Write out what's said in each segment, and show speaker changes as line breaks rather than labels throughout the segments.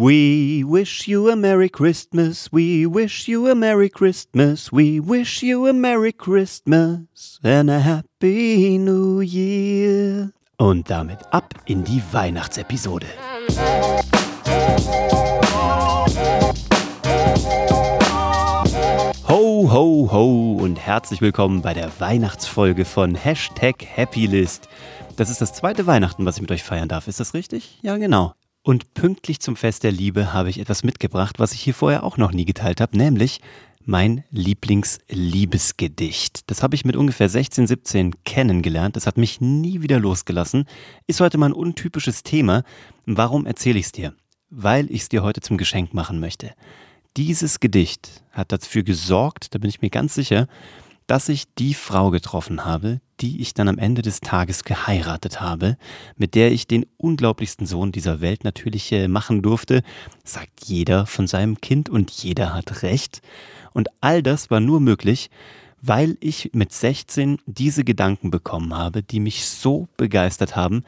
We wish you a Merry Christmas, we wish you a Merry Christmas, we wish you a Merry Christmas and a Happy New Year. Und damit ab in die Weihnachtsepisode. Ho, ho, ho und herzlich willkommen bei der Weihnachtsfolge von Hashtag Happylist. Das ist das zweite Weihnachten, was ich mit euch feiern darf. Ist das richtig? Ja, genau. Und pünktlich zum Fest der Liebe habe ich etwas mitgebracht, was ich hier vorher auch noch nie geteilt habe, nämlich mein Lieblingsliebesgedicht. Das habe ich mit ungefähr 16, 17 kennengelernt. Das hat mich nie wieder losgelassen. Ist heute mal ein untypisches Thema. Warum erzähle ich es dir? Weil ich es dir heute zum Geschenk machen möchte. Dieses Gedicht hat dafür gesorgt, da bin ich mir ganz sicher, dass ich die Frau getroffen habe, die ich dann am Ende des Tages geheiratet habe, mit der ich den unglaublichsten Sohn dieser Welt natürlich äh, machen durfte, sagt jeder von seinem Kind und jeder hat recht. Und all das war nur möglich, weil ich mit 16 diese Gedanken bekommen habe, die mich so begeistert haben,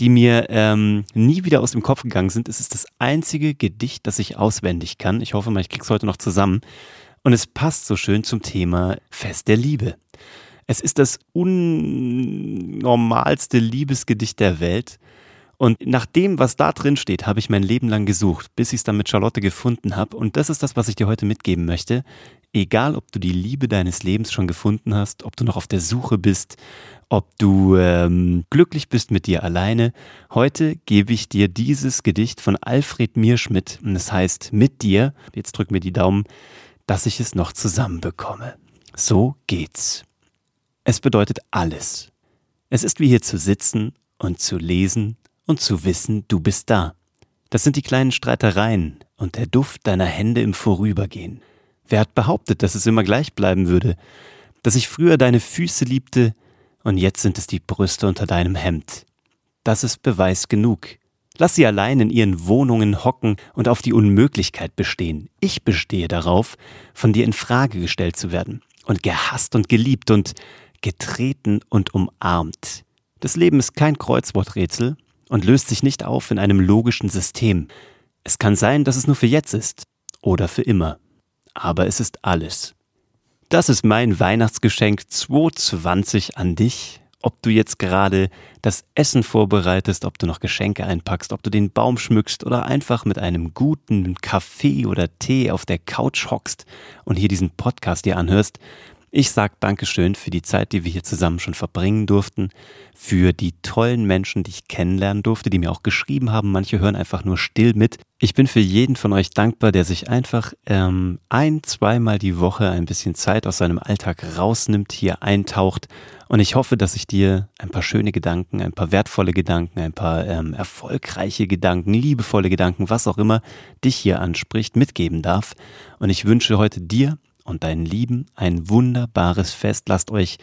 die mir ähm, nie wieder aus dem Kopf gegangen sind. Es ist das einzige Gedicht, das ich auswendig kann. Ich hoffe mal, ich krieg's heute noch zusammen. Und es passt so schön zum Thema Fest der Liebe. Es ist das unnormalste Liebesgedicht der Welt. Und nach dem, was da drin steht, habe ich mein Leben lang gesucht, bis ich es dann mit Charlotte gefunden habe. Und das ist das, was ich dir heute mitgeben möchte. Egal, ob du die Liebe deines Lebens schon gefunden hast, ob du noch auf der Suche bist, ob du ähm, glücklich bist mit dir alleine, heute gebe ich dir dieses Gedicht von Alfred Mierschmidt. Und es heißt mit dir, jetzt drück mir die Daumen, dass ich es noch zusammenbekomme. So geht's. Es bedeutet alles. Es ist wie hier zu sitzen und zu lesen und zu wissen, du bist da. Das sind die kleinen Streitereien und der Duft deiner Hände im Vorübergehen. Wer hat behauptet, dass es immer gleich bleiben würde? Dass ich früher deine Füße liebte und jetzt sind es die Brüste unter deinem Hemd. Das ist Beweis genug. Lass sie allein in ihren Wohnungen hocken und auf die Unmöglichkeit bestehen. Ich bestehe darauf, von dir in Frage gestellt zu werden und gehasst und geliebt und getreten und umarmt. Das Leben ist kein Kreuzworträtsel und löst sich nicht auf in einem logischen System. Es kann sein, dass es nur für jetzt ist oder für immer. Aber es ist alles. Das ist mein Weihnachtsgeschenk 2020 an dich ob du jetzt gerade das Essen vorbereitest, ob du noch Geschenke einpackst, ob du den Baum schmückst oder einfach mit einem guten Kaffee oder Tee auf der Couch hockst und hier diesen Podcast dir anhörst, ich sag Dankeschön für die Zeit, die wir hier zusammen schon verbringen durften, für die tollen Menschen, die ich kennenlernen durfte, die mir auch geschrieben haben. Manche hören einfach nur still mit. Ich bin für jeden von euch dankbar, der sich einfach ähm, ein, zweimal die Woche ein bisschen Zeit aus seinem Alltag rausnimmt, hier eintaucht. Und ich hoffe, dass ich dir ein paar schöne Gedanken, ein paar wertvolle Gedanken, ein paar ähm, erfolgreiche Gedanken, liebevolle Gedanken, was auch immer dich hier anspricht, mitgeben darf. Und ich wünsche heute dir und deinen Lieben ein wunderbares Fest. Lasst euch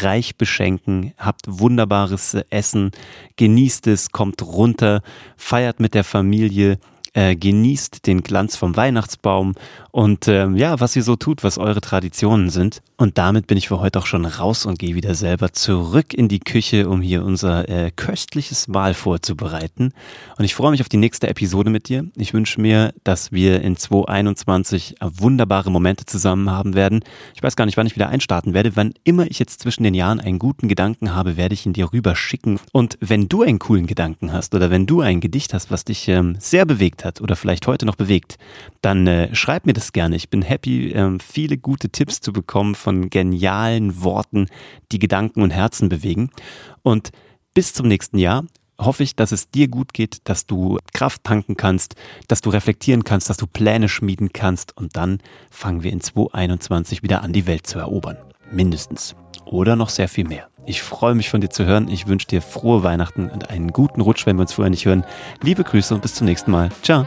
reich beschenken, habt wunderbares Essen, genießt es, kommt runter, feiert mit der Familie, äh, genießt den Glanz vom Weihnachtsbaum und äh, ja, was ihr so tut, was eure Traditionen sind. Und damit bin ich für heute auch schon raus und gehe wieder selber zurück in die Küche, um hier unser äh, köstliches Mahl vorzubereiten. Und ich freue mich auf die nächste Episode mit dir. Ich wünsche mir, dass wir in 2021 wunderbare Momente zusammen haben werden. Ich weiß gar nicht, wann ich wieder einstarten werde. Wann immer ich jetzt zwischen den Jahren einen guten Gedanken habe, werde ich ihn dir rüber schicken. Und wenn du einen coolen Gedanken hast oder wenn du ein Gedicht hast, was dich ähm, sehr bewegt hat oder vielleicht heute noch bewegt, dann äh, schreib mir das gerne. Ich bin happy, ähm, viele gute Tipps zu bekommen von genialen Worten, die Gedanken und Herzen bewegen. Und bis zum nächsten Jahr hoffe ich, dass es dir gut geht, dass du Kraft tanken kannst, dass du reflektieren kannst, dass du Pläne schmieden kannst und dann fangen wir in 2021 wieder an, die Welt zu erobern. Mindestens. Oder noch sehr viel mehr. Ich freue mich von dir zu hören. Ich wünsche dir frohe Weihnachten und einen guten Rutsch, wenn wir uns vorher nicht hören. Liebe Grüße und bis zum nächsten Mal. Ciao.